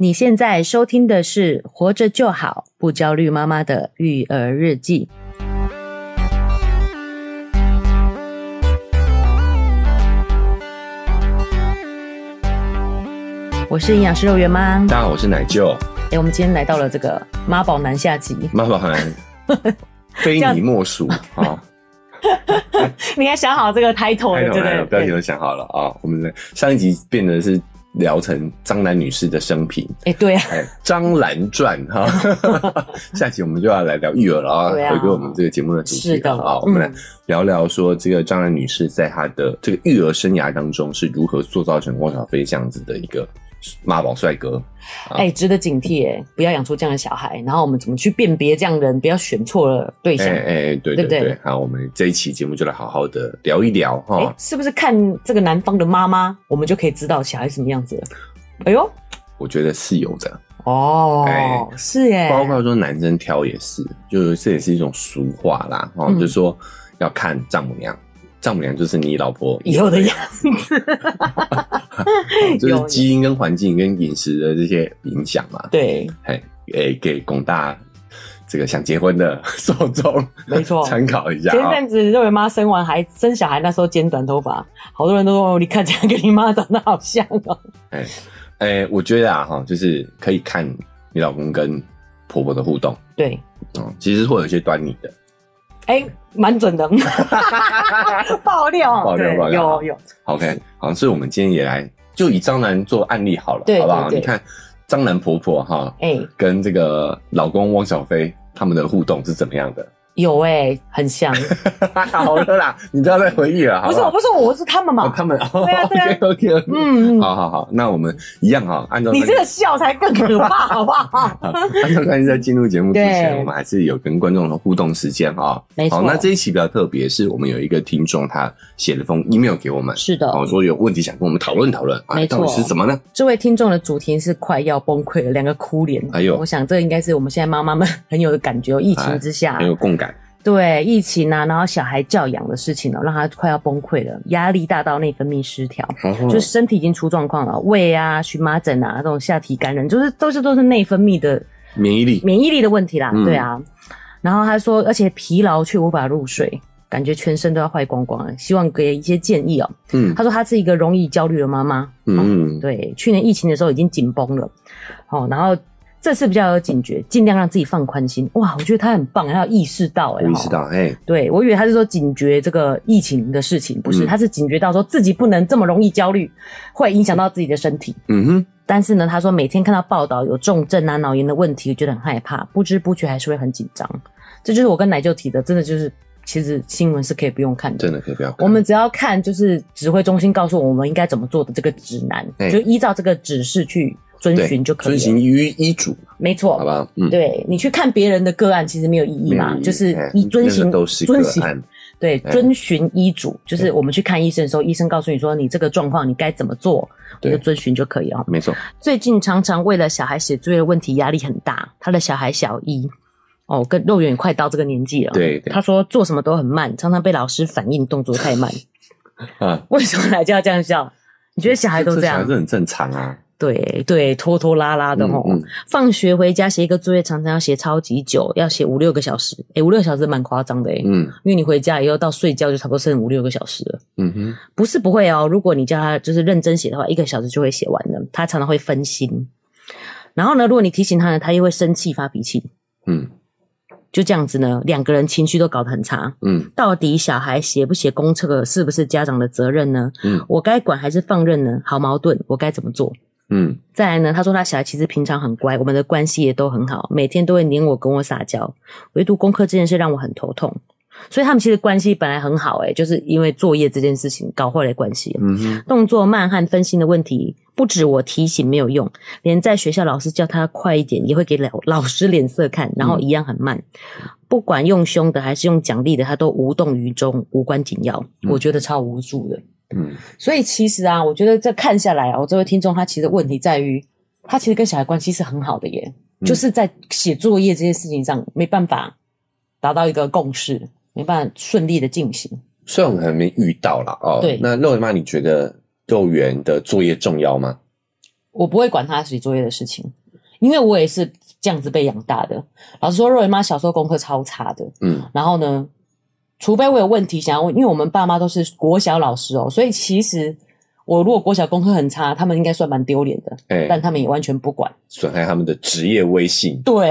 你现在收听的是《活着就好，不焦虑妈妈的育儿日记》。我是营养师肉圆妈，大家好，我是奶舅。哎、欸，我们今天来到了这个妈宝男下集，妈宝男 非你莫属啊！你应该想好这个 title 了，对不对？标题都想好了啊！我们上一集变的是。聊成张兰女士的生平，哎、欸，对啊，张兰传哈，下期我们就要来聊育儿了啊，回归我们这个节目的主题了。啊，我们来聊聊说这个张兰女士在她的这个育儿生涯当中是如何塑造成汪小菲这样子的一个。妈宝帅哥，哎、欸，值得警惕哎，不要养出这样的小孩。然后我们怎么去辨别这样的人？不要选错了对象。哎、对对对，对，对。好，我们这一期节目就来好好的聊一聊哈、欸。是不是看这个男方的妈妈，我们就可以知道小孩什么样子了？哎呦，我觉得是有的哦，欸、是耶。包括说男生挑也是，就是这也是一种俗话啦，哦、嗯，就是说要看丈母娘。丈母娘就是你老婆以后的样子，就是基因跟环境跟饮食的这些影响嘛。对，哎，给给广大这个想结婚的受众，没错，参考一下。前阵子肉圆妈生完孩生小孩，那时候剪短头发，好多人都说你看起来跟你妈长得好像哦、喔。哎哎，我觉得啊哈，就是可以看你老公跟婆婆的互动，对，嗯，其实会有一些端倪的。哎、欸，蛮准的，爆料，爆料，爆料，有有。OK，好，所以我们今天也来就以张兰做案例好了，对，好不好？你看张兰婆婆哈，跟这个老公汪小菲他们的互动是怎么样的？有哎、欸，很像。好了啦，你不要再回忆了，好不好？不是我，不是我，是他们嘛。哦、他们，对啊，对啊。OK OK 嗯，好好好，那我们一样哈，按照、你这个笑才更可怕，好不好？好按照刚才在进入节目之前，我们还是有跟观众的互动时间哈。没错。好，那这一期比较特别，是我们有一个听众他写了封 email 给我们，是的，哦，说有问题想跟我们讨论讨论，没错，到底是什么呢？这位听众的主题是快要崩溃了，两个哭脸。哎呦，我想这应该是我们现在妈妈们很有的感觉，疫情之下、哎、很有共感。对疫情啊，然后小孩教养的事情呢、喔，让他快要崩溃了，压力大到内分泌失调，就是身体已经出状况了，胃啊、荨麻疹啊，这种下体感染，就是都是都是内分泌的免疫力免疫力的问题啦。嗯、对啊，然后他说，而且疲劳却无法入睡，感觉全身都要坏光光了，希望给一些建议哦、喔。嗯，他说他是一个容易焦虑的妈妈。嗯、喔，对，去年疫情的时候已经紧绷了，好、喔，然后。这次比较有警觉，尽量让自己放宽心。哇，我觉得他很棒，他有意识到、欸，哎，意识到，哎，对，我以为他是说警觉这个疫情的事情，不是，嗯、他是警觉到说自己不能这么容易焦虑，会影响到自己的身体。嗯哼。但是呢，他说每天看到报道有重症啊、脑炎的问题，觉得很害怕，不知不觉还是会很紧张。这就是我跟奶舅提的，真的就是，其实新闻是可以不用看的，真的可以不要看。我们只要看就是指挥中心告诉我们应该怎么做的这个指南，欸、就依照这个指示去。遵循就可以了，遵循医医嘱，没错，好吧？嗯，对，你去看别人的个案，其实没有意义嘛，就是你遵循，都是遵循，对，遵循医嘱，就是我们去看医生的时候，医生告诉你说你这个状况你该怎么做，你就遵循就可以了。没错。最近常常为了小孩写作业的问题压力很大，他的小孩小一，哦，跟肉圆快到这个年纪了，对，他说做什么都很慢，常常被老师反应动作太慢。啊，为什么来就要这样笑？你觉得小孩都这样？这很正常啊。对对，拖拖拉拉的吼。嗯嗯、放学回家写一个作业，常常要写超级久，要写五六个小时。诶五六个小时蛮夸张的诶嗯，因为你回家以后到睡觉就差不多剩五六个小时了。嗯哼，不是不会哦，如果你叫他就是认真写的话，一个小时就会写完了。他常常会分心，然后呢，如果你提醒他呢，他又会生气发脾气。嗯，就这样子呢，两个人情绪都搞得很差。嗯，到底小孩写不写功课是不是家长的责任呢？嗯，我该管还是放任呢？好矛盾，我该怎么做？嗯，再来呢，他说他小孩其实平常很乖，我们的关系也都很好，每天都会黏我跟我撒娇，唯独功课这件事让我很头痛。所以他们其实关系本来很好，诶就是因为作业这件事情搞坏了关系。嗯哼，动作慢和分心的问题，不止我提醒没有用，连在学校老师叫他快一点，也会给老老师脸色看，然后一样很慢。嗯、不管用凶的还是用奖励的，他都无动于衷，无关紧要。嗯、我觉得超无助的。嗯，所以其实啊，我觉得这看下来啊，我这位听众他其实问题在于，他其实跟小孩关系是很好的耶，嗯、就是在写作业这件事情上没办法达到一个共识，没办法顺利的进行。虽然我们还没遇到啦哦，对，那肉圆妈，你觉得幼儿园的作业重要吗？我不会管他写作业的事情，因为我也是这样子被养大的。老实说，肉圆妈小时候功课超差的，嗯，然后呢，除非我有问题想要问，因为我们爸妈都是国小老师哦，所以其实。我如果国小功课很差，他们应该算蛮丢脸的，欸，但他们也完全不管，损害他们的职业威信。对，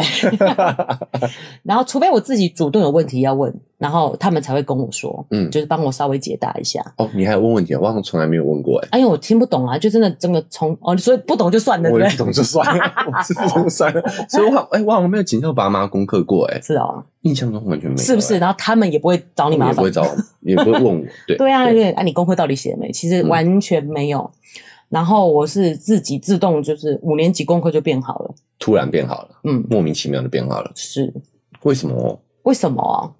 然后除非我自己主动有问题要问，然后他们才会跟我说，嗯，就是帮我稍微解答一下。哦，你还有问问题啊？我好像从来没有问过哎，哎呦，我听不懂啊，就真的真的从哦，所以不懂就算了，对不对？不懂就算了，我是不懂就算了。所以我哎，我好像没有请教爸妈功课过哎，是哦。印象中完全没有，是不是？然后他们也不会找你麻烦，也不会找，也不会问我。对 对啊，对啊，你功课到底写了没？其实完全没有。嗯、然后我是自己自动，就是五年级功课就变好了，突然变好了，嗯，莫名其妙的变好了。是为什么？为什么啊？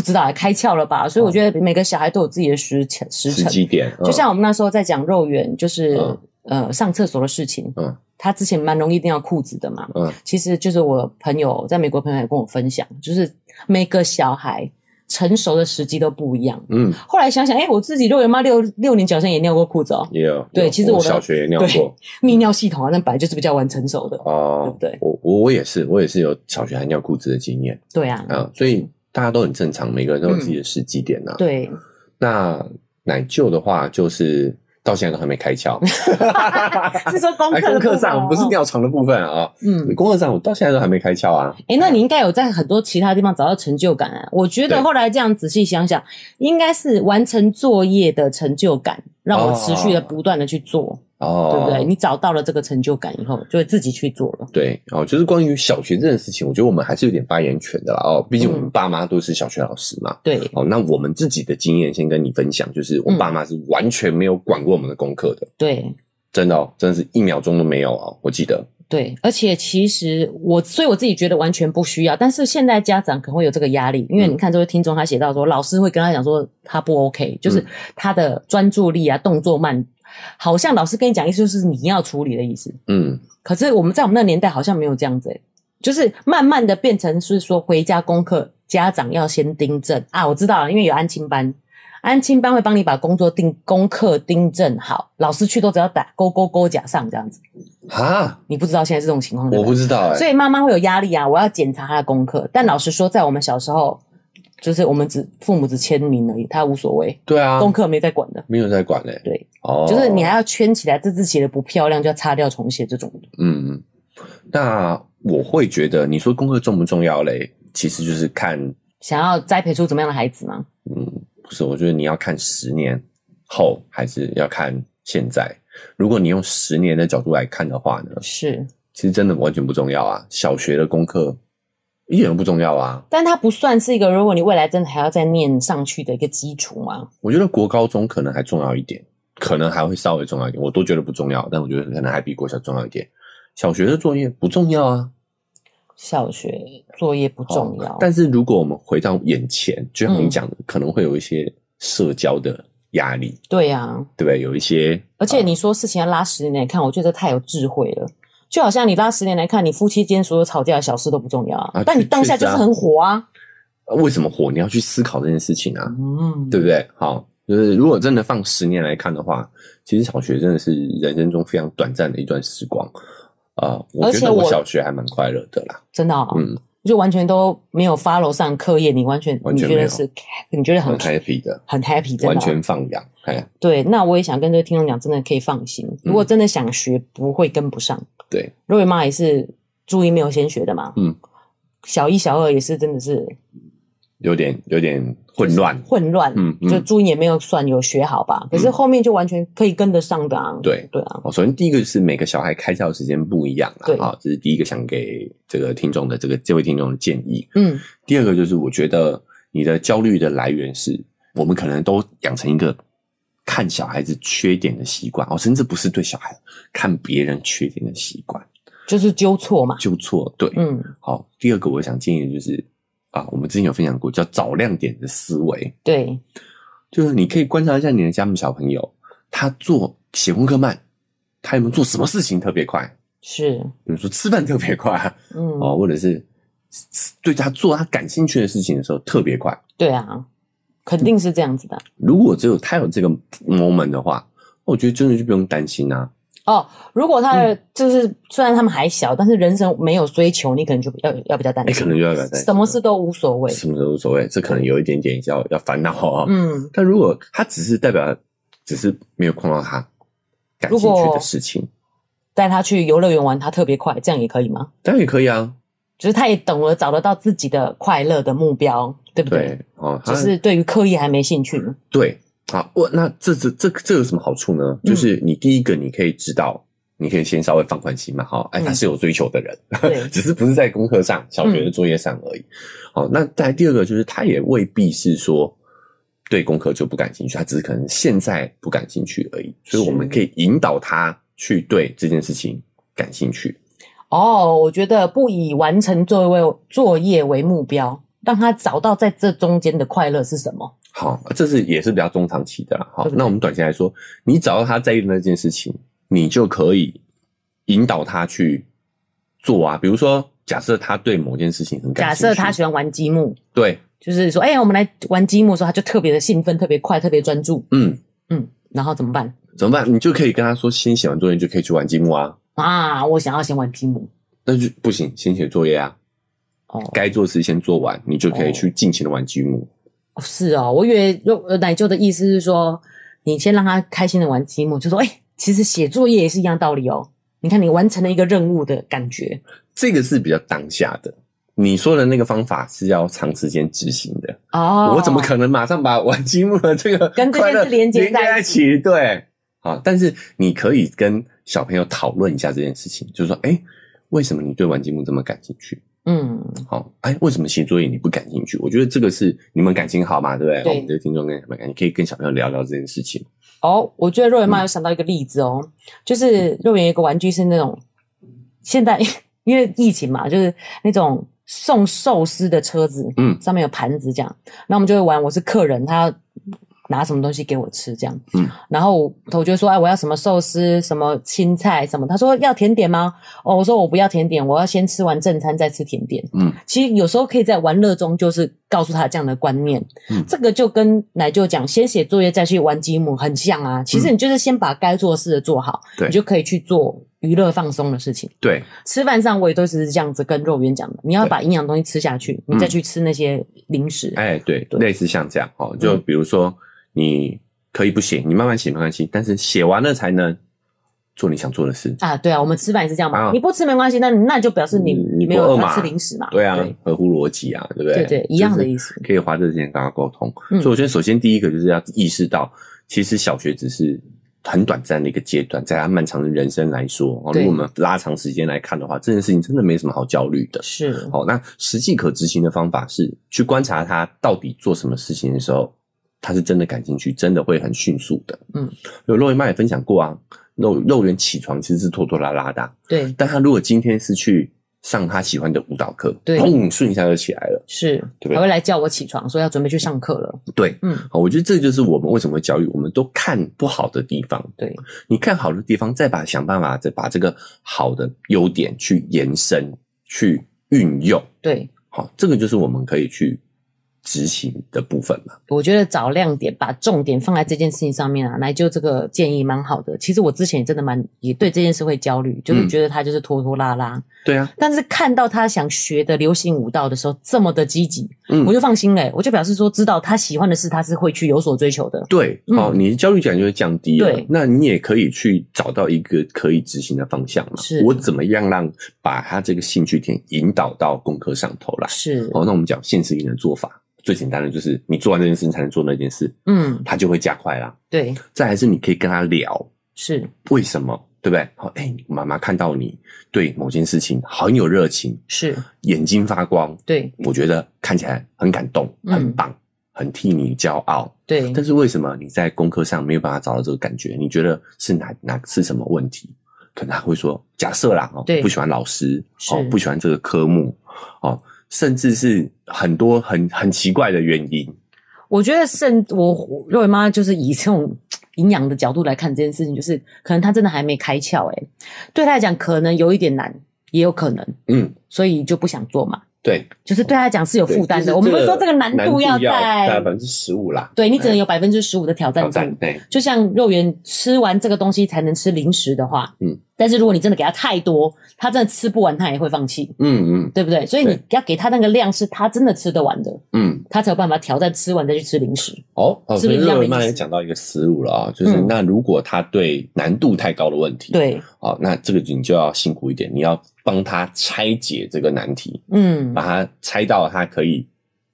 不知道，开窍了吧？所以我觉得每个小孩都有自己的时辰时辰。几点，就像我们那时候在讲肉圆，就是、嗯、呃上厕所的事情，嗯。他之前蛮容易尿裤子的嘛，嗯，其实就是我朋友在美国朋友也跟我分享，就是每个小孩成熟的时机都不一样，嗯。后来想想，哎、欸，我自己肉圆妈六六年级好像也尿过裤子哦，也有。对，其实我，我小学也尿过。泌尿系统啊，那本来就是比较晚成熟的哦，对不对？我我我也是，我也是有小学还尿裤子的经验，对啊，啊，所以大家都很正常，每个人都有自己的时机点呐、啊嗯。对，那奶舅的话就是。到现在都还没开窍，是说功课功课上不是尿床的部分啊？嗯，功课上我到现在都还没开窍啊。诶、欸、那你应该有在很多其他地方找到成就感啊。我觉得后来这样仔细想想，应该是完成作业的成就感，让我持续的不断的去做。哦，对不对？你找到了这个成就感以后，就会自己去做了。对，哦，就是关于小学这件事情，我觉得我们还是有点发言权的啦。哦，毕竟我们爸妈都是小学老师嘛。对、嗯。哦，那我们自己的经验先跟你分享，就是我爸妈是完全没有管过我们的功课的。对。真的哦，真的是一秒钟都没有哦，我记得。对，而且其实我，所以我自己觉得完全不需要。但是现在家长可能会有这个压力，因为你看这位听众他写到说，老师会跟他讲说他不 OK，就是他的专注力啊，动作慢。好像老师跟你讲意思就是你要处理的意思，嗯，可是我们在我们那个年代好像没有这样子，欸，就是慢慢的变成是说回家功课家长要先订正。啊，我知道了，因为有安亲班，安亲班会帮你把工作订功课订正好，老师去都只要打勾勾勾甲上这样子。啊，你不知道现在这种情况？我不知道哎，欸，所以妈妈会有压力啊，我要检查他的功课，但老实说，在我们小时候。就是我们只父母只签名而已，他无所谓。对啊，功课没在管的，没有在管嘞。对，哦，就是你还要圈起来，这字写的不漂亮就要擦掉重写这种的。嗯嗯，那我会觉得，你说功课重不重要嘞？其实就是看想要栽培出怎么样的孩子吗？嗯，不是，我觉得你要看十年后，还是要看现在。如果你用十年的角度来看的话呢？是，其实真的完全不重要啊。小学的功课。一点都不重要啊，但它不算是一个，如果你未来真的还要再念上去的一个基础吗？我觉得国高中可能还重要一点，可能还会稍微重要一点，我都觉得不重要，但我觉得可能还比国小重要一点。小学的作业不重要啊，小学作业不重要。但是如果我们回到眼前，就像你讲的，嗯，可能会有一些社交的压力。对呀，啊，对不对？有一些，而且你说事情要拉十年来看，我觉得太有智慧了。就好像你拉十年来看，你夫妻间所有吵架的小事都不重要啊，但你当下就是很火啊。为什么火？你要去思考这件事情啊，嗯，对不对？好，就是如果真的放十年来看的话，其实小学真的是人生中非常短暂的一段时光啊。呃，我觉得我小学还蛮快乐的啦，真的，哦，嗯。就完全都没有 follow 上课业，你完全你觉得是，你觉得很 happy 的，很 happy，真的完全放养。对，那我也想跟这个听众讲，真的可以放心。如果真的想学，不会跟不上。对，肉圆妈也是注意没有先学的嘛。嗯，小一、小二也是，真的是。有点有点混乱，混乱，嗯，就注音也没有算有学好吧，嗯，可是后面就完全可以跟得上的啊。对。对啊，首先第一个是每个小孩开窍时间不一样啦，对啊，这是第一个想给这个听众的这个这位听众的建议。嗯，第二个就是我觉得你的焦虑的来源是我们可能都养成一个看小孩子缺点的习惯哦，甚至不是对小孩看别人缺点的习惯，就是纠错嘛，纠错，对，嗯，好，第二个我想建议的就是。啊，我们之前有分享过叫找亮点的思维，对，就是你可以观察一下你的家母小朋友，他做写功课慢，他有没有做什么事情特别快？是，比如说吃饭特别快，嗯，哦，或者是对他做他感兴趣的事情的时候特别快，对啊，肯定是这样子的。如果只有他有这个 moment 的话，我觉得真的就不用担心啊。哦，如果他的就是、嗯、虽然他们还小，但是人生没有追求，你可能就要要比较担心。可能就要比较担心，什么事都无所谓，什么都无所谓，这可能有一点点要要烦恼啊。嗯，但如果他只是代表，只是没有碰到他感兴趣的事情，带他去游乐园玩，他特别快，这样也可以吗？当然也可以啊，就是他也懂了，找得到自己的快乐的目标，对不对？对哦，就是对于课业还没兴趣。对。好，我那这这这这有什么好处呢？就是你第一个，你可以知道，你可以先稍微放宽心嘛。好，哎，他是有追求的人，对，只是不是在功课上、小学的作业上而已。好，那再第二个，就是他也未必是说对功课就不感兴趣，他只是可能现在不感兴趣而已。所以我们可以引导他去对这件事情感兴趣。哦，我觉得不以完成作为作业为目标，让他找到在这中间的快乐是什么。好，这是也是比较中长期的啦。好，那我们短期来说，你找到他在意的那件事情，你就可以引导他去做啊。比如说，假设他对某件事情很感兴趣，假设他喜欢玩积木，对，就是说，哎、欸，我们来玩积木的时候，他就特别的兴奋，特别快，特别专注。嗯嗯，然后怎么办？怎么办？你就可以跟他说，先写完作业就可以去玩积木啊。啊，我想要先玩积木，那就不行，先写作业啊。哦，该做的事先做完，你就可以去尽情的玩积木。哦是哦，我以为呃奶舅的意思是说，你先让他开心的玩积木，就说，哎、欸，其实写作业也是一样道理哦。你看，你完成了一个任务的感觉，这个是比较当下的。你说的那个方法是要长时间执行的哦。我怎么可能马上把玩积木的这个跟这件事连接在一起？对，好，但是你可以跟小朋友讨论一下这件事情，就是说，哎、欸，为什么你对玩积木这么感兴趣？嗯，好，哎，为什么写作业你不感兴趣？我觉得这个是你们感情好嘛，对不对？对，我们的听众跟什么感情，可以跟小朋友聊聊这件事情。哦，我觉得肉圆妈有想到一个例子哦，嗯、就是肉圆有一个玩具是那种现在 因为疫情嘛，就是那种送寿司的车子，嗯，上面有盘子这样，那我们就会玩。我是客人，他。拿什么东西给我吃，这样，嗯，然后我就说，哎，我要什么寿司，什么青菜，什么？他说要甜点吗？哦，我说我不要甜点，我要先吃完正餐再吃甜点。嗯，其实有时候可以在玩乐中，就是告诉他这样的观念。嗯，这个就跟奶舅讲，先写作业再去玩积木很像啊。其实你就是先把该做的事做好，对，你就可以去做娱乐放松的事情。对，吃饭上我也都是这样子跟肉圆讲的，你要把营养东西吃下去，你再去吃那些零食。哎，对，类似像这样哦，就比如说。你可以不写，你慢慢写没关系，但是写完了才能做你想做的事啊。对啊，我们吃饭也是这样嘛。啊、你不吃没关系，那那就表示你你没有饿嘛吃零食嘛。对啊，对合乎逻辑啊，对不对？对对，一样的意思。可以花这时间跟他沟通。嗯、所以我觉得，首先第一个就是要意识到，其实小学只是很短暂的一个阶段，在他漫长的人生来说，如果我们拉长时间来看的话，这件事情真的没什么好焦虑的。是。好，那实际可执行的方法是去观察他到底做什么事情的时候。他是真的感兴趣，真的会很迅速的。嗯，有肉圆妈也分享过啊，肉肉圆起床其实是拖拖拉拉的。对，但他如果今天是去上他喜欢的舞蹈课，对，砰，瞬一下就起来了。是，对不对？还会来叫我起床，说要准备去上课了。对，嗯，好，我觉得这就是我们为什么会教育，我们都看不好的地方。对，你看好的地方，再把想办法再把这个好的优点去延伸、去运用。对，好，这个就是我们可以去。执行的部分嘛，我觉得找亮点，把重点放在这件事情上面啊，来就这个建议蛮好的。其实我之前也真的蛮也对这件事会焦虑，就是觉得他就是拖拖拉拉。对啊，但是看到他想学的流行舞蹈的时候这么的积极，嗯，我就放心嘞，我就表示说知道他喜欢的事，他是会去有所追求的。对，哦，你的焦虑感就会降低了。对，那你也可以去找到一个可以执行的方向嘛。是，我怎么样让把他这个兴趣点引导到功课上头来？是，哦，那我们讲现实一点的做法。最简单的就是你做完这件事情才能做那件事，嗯，他就会加快啦。对，再还是你可以跟他聊，是为什么，对不对？好，哎，妈妈看到你对某件事情很有热情，是眼睛发光，对，我觉得看起来很感动，很棒，很替你骄傲，对。但是为什么你在功课上没有办法找到这个感觉？你觉得是哪哪是什么问题？可能他会说，假设啦，哦，不喜欢老师，哦，不喜欢这个科目，哦。甚至是很多很很奇怪的原因，我觉得甚我肉圆妈就是以这种营养的角度来看这件事情，就是可能她真的还没开窍，诶对她来讲可能有一点难，也有可能，嗯，所以就不想做嘛，对，就是对他讲是有负担的。就是、我们不是说这个难度要在百分之十五啦，对，你只能有百分之十五的挑战度。对，就像肉圆吃完这个东西才能吃零食的话，嗯，但是如果你真的给他太多，他真的吃不完，他也会放弃。嗯嗯，对不对？所以你要给他那个量是他真的吃得完的，嗯，他才有办法挑战吃完再去吃零食。哦，是不是肉圆妈也讲到一个思路了啊？就是那如果他对难度太高的问题，对，好，那这个你就要辛苦一点，你要。帮他拆解这个难题，嗯，把它拆到他可以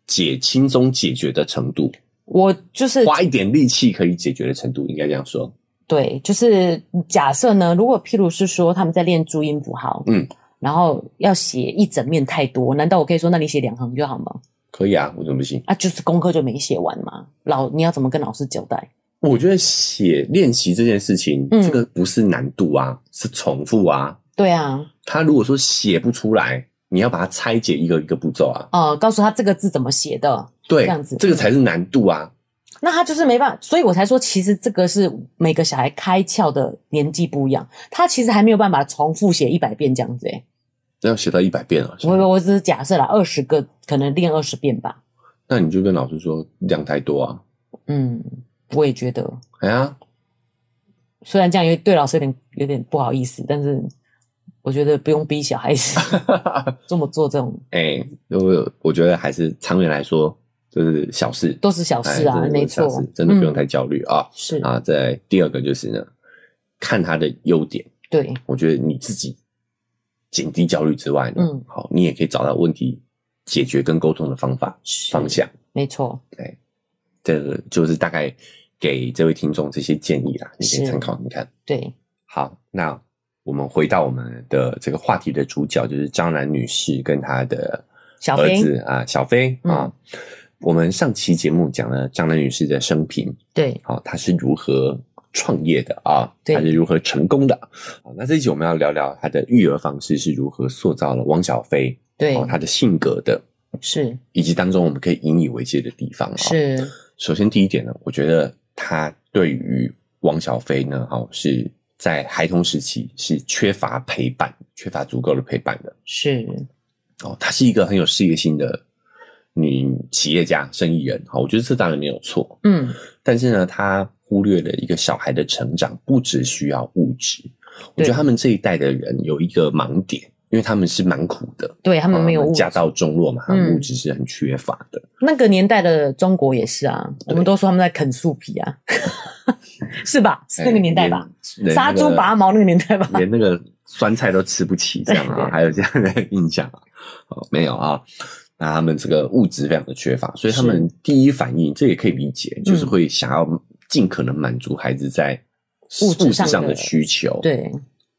解轻松解决的程度。我就是花一点力气可以解决的程度，应该这样说。对，就是假设呢，如果譬如是说他们在练注音符号，嗯，然后要写一整面太多，难道我可以说那你写两行就好吗？可以啊，为什么不行？啊，就是功课就没写完嘛。老你要怎么跟老师交代？我觉得写练习这件事情，嗯，这个不是难度啊，是重复啊。对啊，他如果说写不出来，你要把它拆解一个一个步骤啊。哦、呃，告诉他这个字怎么写的，对，这样子，这个才是难度啊。那他就是没办法，所以我才说，其实这个是每个小孩开窍的年纪不一样，他其实还没有办法重复写一百遍这样子诶。那要写到一百遍啊？我我只是假设了，二十个可能练二十遍吧。那你就跟老师说量太多啊。嗯，我也觉得。哎呀，虽然这样有对老师有点有点不好意思，但是。我觉得不用逼小孩子 这么做，这种哎、欸，我我觉得还是长远来说，就是小事，都是小事啊，没错，真的不用太焦虑啊。是啊，在第二个就是呢，看他的优点。对，我觉得你自己减低焦虑之外呢，嗯，好，你也可以找到问题解决跟沟通的方法方向。没错，对，这个就是大概给这位听众这些建议啦，你可以参考，你看。对，好，那。我们回到我们的这个话题的主角，就是张兰女士跟她的儿子啊，小飞啊。我们上期节目讲了张兰女士的生平，对，好，她是如何创业的啊？她是如何成功的？好，那这一集我们要聊聊她的育儿方式是如何塑造了汪小菲，对，她的性格的，是，以及当中我们可以引以为戒的地方。是，首先第一点呢，我觉得她对于汪小菲呢，哦是。在孩童时期是缺乏陪伴，缺乏足够的陪伴的。是，哦，她是一个很有事业心的女企业家、生意人。好，我觉得这当然没有错。嗯，但是呢，她忽略了一个小孩的成长不只需要物质。我觉得他们这一代的人有一个盲点。因为他们是蛮苦的，对他们没有家道中落嘛，他们物质是很缺乏的。那个年代的中国也是啊，我们都说他们在啃树皮啊，是吧？是那个年代吧？杀猪拔毛那个年代吧？连那个酸菜都吃不起，这样啊？还有这样的印象啊？没有啊？那他们这个物质非常的缺乏，所以他们第一反应，这也可以理解，就是会想要尽可能满足孩子在物质上的需求。对，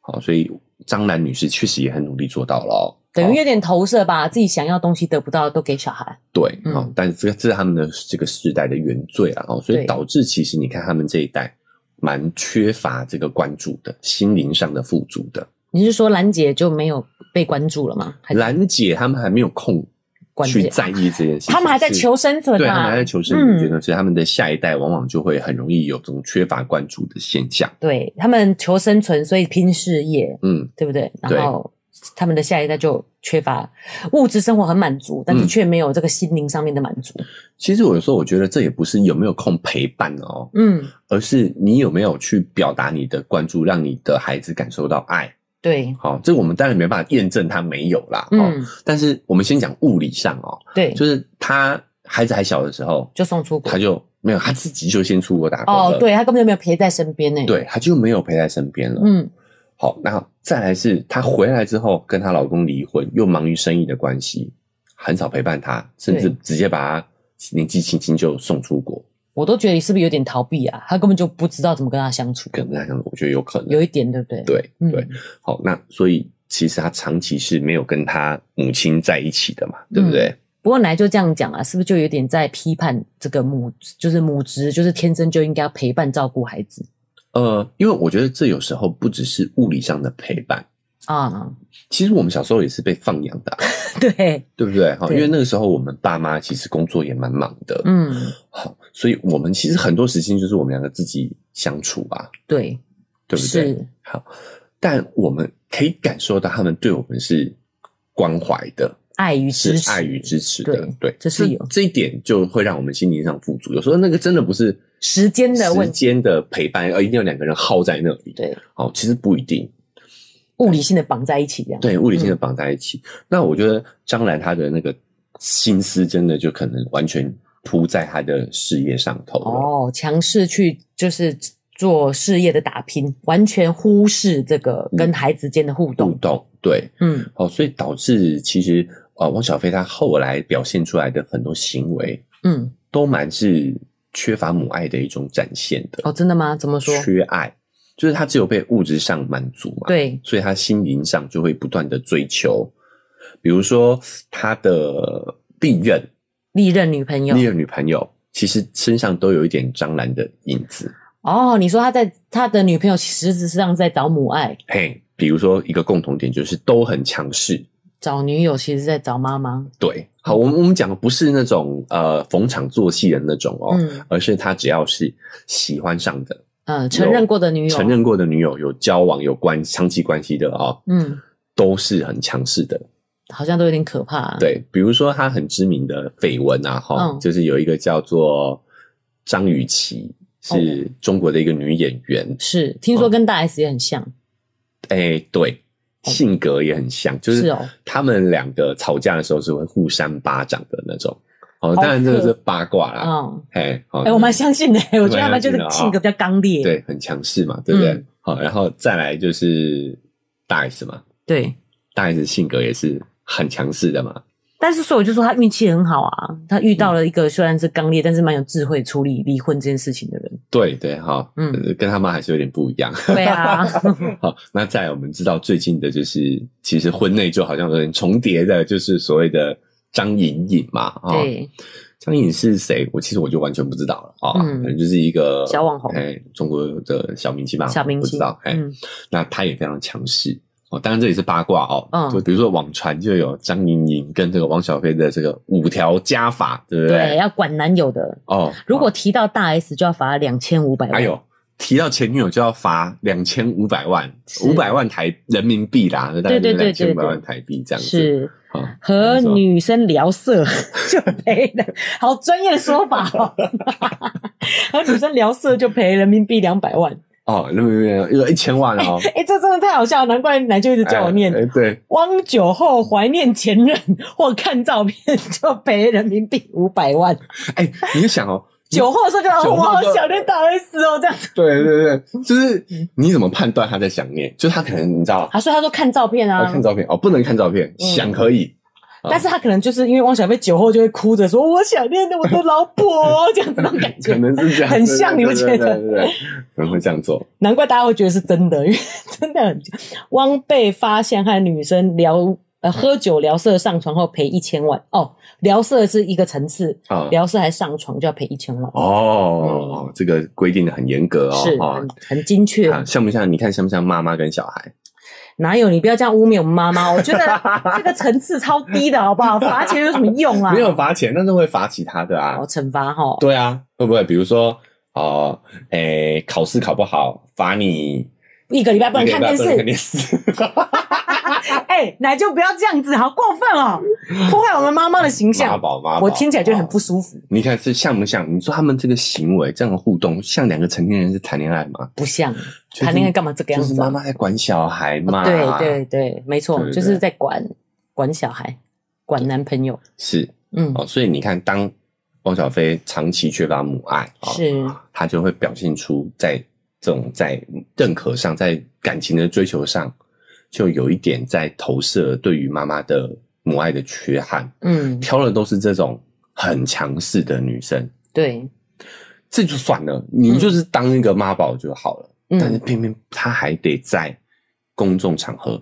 好，所以。张兰女士确实也很努力做到了哦，等于有点投射吧，自己想要东西得不到都给小孩。对，嗯，但是这个这是他们的这个时代的原罪啊，哦，所以导致其实你看他们这一代蛮缺乏这个关注的，心灵上的富足的。你是说兰姐就没有被关注了吗？兰姐他们还没有空。去在意这件事情，他们还在求生存啊，对，他们还在求生存，觉得所以他们的下一代往往就会很容易有这种缺乏关注的现象。对，他们求生存，所以拼事业，嗯，对不对？然后他们的下一代就缺乏物质生活很满足，但是却没有这个心灵上面的满足。其实我有时候我觉得这也不是有没有空陪伴哦，嗯，而是你有没有去表达你的关注，让你的孩子感受到爱。对，好，这个我们当然没办法验证他没有啦，嗯，但是我们先讲物理上哦，对，就是他孩子还小的时候就送出国，他就没有他自己就先出国打工了，哦，对，他根本就没有陪在身边呢，对，他就没有陪在身边了，嗯，好，然后再来是她回来之后跟她老公离婚，又忙于生意的关系，很少陪伴他，甚至直接把他年纪轻轻就送出国。我都觉得你是不是有点逃避啊？他根本就不知道怎么跟他相处。跟他相处，我觉得有可能有一点，对不对？对对，嗯、好，那所以其实他长期是没有跟他母亲在一起的嘛，对不对？嗯、不过来就这样讲啊，是不是就有点在批判这个母，就是母职，就是天生就应该要陪伴照顾孩子？呃，因为我觉得这有时候不只是物理上的陪伴。啊，其实我们小时候也是被放养的，对。对不对？哈，因为那个时候我们爸妈其实工作也蛮忙的，嗯，好，所以我们其实很多时间就是我们两个自己相处吧，对，对不对？好，但我们可以感受到他们对我们是关怀的，爱与支持，爱与支持的，对，对。这是有。这一点就会让我们心灵上富足。有时候那个真的不是时间的问题，时间的陪伴，而一定要两个人耗在那里。对，哦，其实不一定，物理性的绑在一起这样。对，物理性的绑在一起。嗯、那我觉得张兰她的那个心思真的就可能完全扑在她的事业上头。哦，强势去就是。做事业的打拼，完全忽视这个跟孩子间的互动。互动，对，嗯，哦，所以导致其实呃，汪小菲他后来表现出来的很多行为，嗯，都蛮是缺乏母爱的一种展现的。哦，真的吗？怎么说？缺爱，就是他只有被物质上满足嘛，对，所以他心灵上就会不断的追求，比如说他的历任历任女朋友，历任女朋友其实身上都有一点张兰的影子。哦，你说他在他的女朋友实质上在找母爱，嘿，比如说一个共同点就是都很强势，找女友其实在找妈妈。对，好，我们我们讲的不是那种呃逢场作戏的那种哦，嗯，而是他只要是喜欢上的，嗯，承认过的女友，承认过的女友有交往有关长期关系的哦，嗯，都是很强势的，好像都有点可怕啊。对，比如说他很知名的绯闻啊，哈，嗯，就是有一个叫做张雨绮。是中国的一个女演员，哦、是听说跟大 S 也很像，哎、欸，对，性格也很像，就是他们两个吵架的时候是会互扇巴掌的那种。哦，当然这个是八卦啦，嗯，哎，哎、欸，我蛮相信的，我觉得他们就是性格比较刚烈，对，很强势嘛，对不对？好、嗯，然后再来就是大 S 嘛，对，大 S 性格也是很强势的嘛。但是，所以我就说他运气很好啊，他遇到了一个虽然是刚烈，嗯、但是蛮有智慧处理离婚这件事情的人。对对，哈，嗯，跟他妈还是有点不一样。对啊，好，那再来我们知道最近的就是，其实婚内就好像有点重叠的，就是所谓的张颖颖嘛，哦，张颖颖是谁？我其实我就完全不知道了啊，嗯，可能就是一个小网红，哎，中国的小明星吧，小明星，不知道，哎、嗯，那他也非常强势。哦，当然这也是八卦哦。嗯，就比如说网传就有张颖颖跟这个王小飞的这个五条加法，对不对？对，要管男友的哦。如果提到大 S 就要罚两千五百万。还有提到前女友就要罚两千五百万，五百万台人民币啦，对对对对，两千五百万台币这样子。是，和女生聊色就赔的，好专业的说法哦。和女生聊色就赔人民币两百万。哦，那边有一千万哦！哎、欸欸，这真的太好笑了，难怪奶就一直叫我念。对，汪酒后怀念前任或看照片就赔人民币五百万。哎、欸，你就想哦，酒后的时候就我好想念大 S 哦，这样子。对对对，就是你怎么判断他在想念？就他可能你知道，他说他说看照片啊，看照片哦，不能看照片，嗯、想可以。但是他可能就是因为汪小菲酒后就会哭着说：“我想念的我的老婆。”这样子那种感觉，可能是这样，很像你们觉得？可能会这样做。难怪大家会觉得是真的，因为真的很汪被发现和女生聊呃喝酒聊色上床后赔一千万哦，聊色是一个层次啊，聊色还上床就要赔一千万哦，嗯、这个规定的很严格哦，是很很精确、啊，像不像？你看像不像妈妈跟小孩？哪有？你不要这样污蔑我们妈妈。我觉得这个层次超低的，好不好？罚钱有什么用啊？没有罚钱，但是会罚其他的啊。哦，惩罚哈。对啊，会不会？比如说，哦，诶，考试考不好，罚你一个礼拜不能看电视。看电视。哎、欸，奶就不要这样子，好过分哦，破坏我们妈妈的形象。妈宝，妈宝，我听起来就很不舒服。你看是像不像？你说他们这个行为，这样的互动，像两个成年人是谈恋爱吗？不像，谈恋爱干嘛这个样子？就是妈妈在管小孩嘛。对对对，没错，就是在管管小孩，管男朋友。是，嗯，哦，所以你看，当汪小菲长期缺乏母爱，是，他就会表现出在这种在认可上，在感情的追求上。就有一点在投射对于妈妈的母爱的缺憾，嗯，挑的都是这种很强势的女生，对，这就算了，你就是当一个妈宝就好了，嗯，但是偏偏她还得在公众场合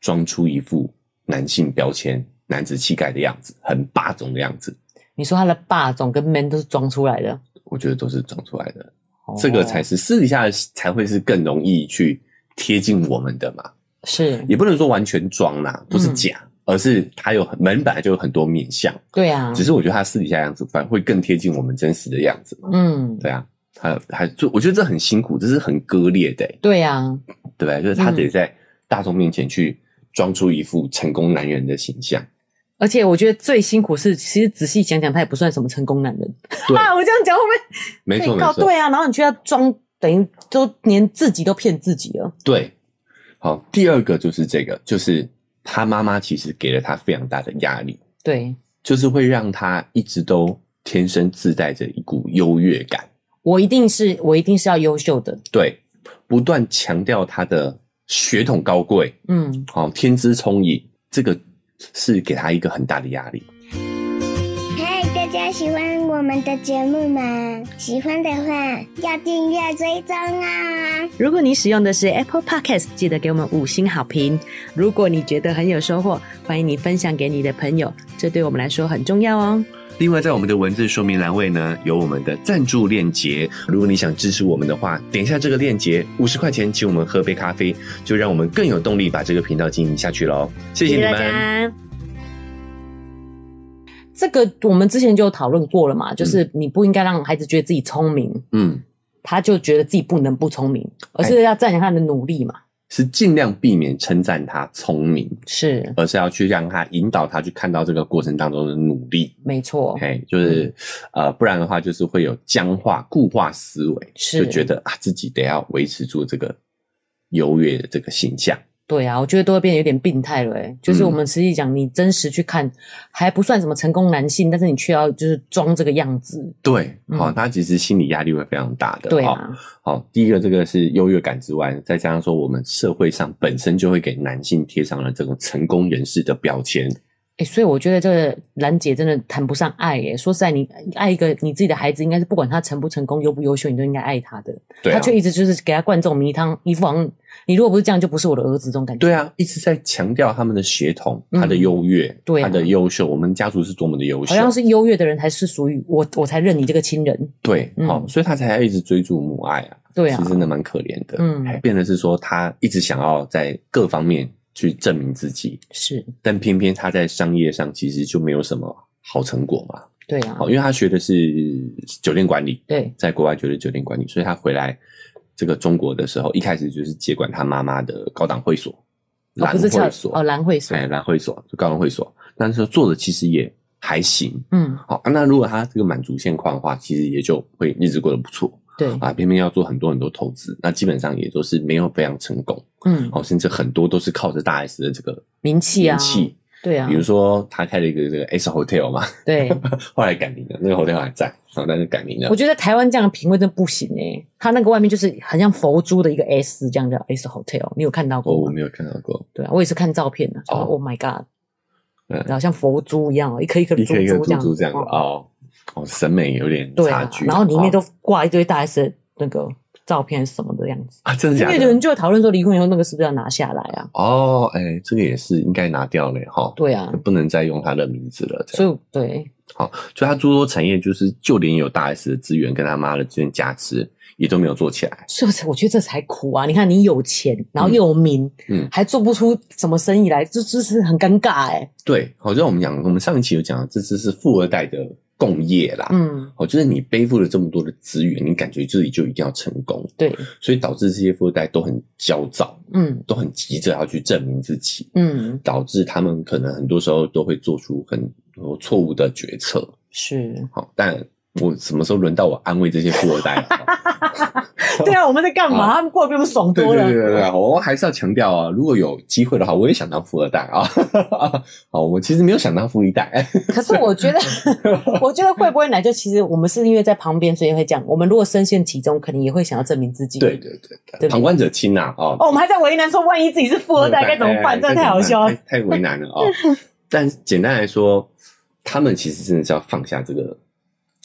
装出一副男性标签、男子气概的样子，很霸总的样子。你说他的霸总跟 man 都是装出来的？我觉得都是装出来的，哦，这个才是私底下才会是更容易去贴近我们的嘛。是，也不能说完全装啦，不是假，嗯、而是他有很门本来就有很多面相。对啊，只是我觉得他私底下样子反而会更贴近我们真实的样子嘛。嗯，对啊，他还就我觉得这很辛苦，这是很割裂的、欸。对啊，对？就是他得在大众面前去装出一副成功男人的形象，而且我觉得最辛苦是，其实仔细想想，他也不算什么成功男人。对，我这样讲会不会？没错没错。对啊，然后你却要装，等于都连自己都骗自己了。对，好，第二个就是这个，就是他妈妈其实给了他非常大的压力。对，就是会让他一直都天生自带着一股优越感。我一定是，我一定是要优秀的。对，不断强调他的血统高贵，嗯，好，天资聪颖，这个。是给他一个很大的压力。嗨，大家喜欢我们的节目吗？喜欢的话要订阅追踪啊！如果你使用的是 Apple Podcast，记得给我们五星好评。如果你觉得很有收获，欢迎你分享给你的朋友，这对我们来说很重要哦。另外，在我们的文字说明栏位呢，有我们的赞助链接。如果你想支持我们的话，点一下这个链接，五十块钱请我们喝杯咖啡，就让我们更有动力把这个频道经营下去喽。谢谢你们。这个我们之前就讨论过了嘛，就是你不应该让孩子觉得自己聪明，嗯，他就觉得自己不能不聪明，而是要赞扬他的努力嘛。是尽量避免称赞他聪明，是，而是要去让他引导他去看到这个过程当中的努力。没错，嘿，就是、嗯、呃，不然的话就是会有僵化、固化思维，是就觉得啊自己得要维持住这个优越的这个形象。对啊，我觉得都会变得有点病态了诶。就是我们实际讲，你真实去看，嗯、还不算什么成功男性，但是你却要就是装这个样子。对，好、嗯，他其实心理压力会非常大的。对啊，好，第一个这个是优越感之外，再加上说我们社会上本身就会给男性贴上了这种成功人士的标签。诶、欸、所以我觉得这个兰姐真的谈不上爱耶。说实在，你爱一个你自己的孩子，应该是不管他成不成功、优不优秀，你都应该爱他的。对、啊，他却一直就是给他灌这种迷汤，一副好像你如果不是这样，就不是我的儿子这种感觉。对啊，一直在强调他们的血统、他的优越、嗯对啊、他的优秀，我们家族是多么的优秀。好像是优越的人才是属于我，我才认你这个亲人。对，好、嗯，所以他才要一直追逐母爱啊。对啊，其实真的蛮可怜的。嗯，变的是说他一直想要在各方面。去证明自己。是，但偏偏他在商业上其实就没有什么好成果嘛。对啊，因为他学的是酒店管理，对，在国外学的酒店管理，所以他回来这个中国的时候，一开始就是接管他妈妈的高档会所，蓝会所。哦，蓝会所，哎，蓝会所就高档会所，但是做的其实也还行，嗯，好，那如果他这个满足现况的话，其实也就会日子过得不错。对啊，偏偏要做很多很多投资，那基本上也都是没有非常成功。嗯，哦，甚至很多都是靠着大 S 的这个名气啊，名气，对啊。比如说他开了一个这个 S Hotel 嘛，对，后来改名了，那个 hotel 还在，哦，但是改名了。我觉得台湾这样的品味真不行诶，他那个外面就是很像佛珠的一个 S，这样叫 S Hotel，你有看到过吗？哦，我没有看到过。对啊，我也是看照片的。哦，Oh my God，然后像佛珠一样，一颗一颗珠珠一颗珠珠这样的哦，哦，审美有点差距。然后里面都挂一堆大 S。那个照片什么的样子啊？真的假的？因为有人就会讨论说，离婚以后那个是不是要拿下来啊？哦，哎、欸，这个也是应该拿掉嘞，哈。对啊，不能再用他的名字了。所以，对，好，所以他诸多产业，就是就连有大 S 的资源跟他妈的资源加持，也都没有做起来。是不是？我觉得这才苦啊！你看，你有钱，然后又有名，嗯，还做不出什么生意来，这这是很尴尬哎。对，好，像我们讲，我们上一期有讲，这只是富二代的。共业啦，嗯，哦，就是你背负了这么多的资源，你感觉自己就一定要成功，对，所以导致这些富二代都很焦躁，嗯，都很急着要去证明自己，嗯，导致他们可能很多时候都会做出很多错误的决策，是，好，但。我什么时候轮到我安慰这些富二代了？对啊，我们在干嘛？他们过得比我们爽多了。对对对对，我还是要强调啊，如果有机会的话，我也想当富二代啊。好，我其实没有想当富一代。可是我觉得，我觉得会不会来？就其实我们是因为在旁边，所以会讲。我们如果深陷其中，肯定也会想要证明自己。对对对对，旁观者清呐啊。哦，我们还在为难说，万一自己是富二代该怎么办？真的太好笑了，太为难了啊。但简单来说，他们其实真的是要放下这个。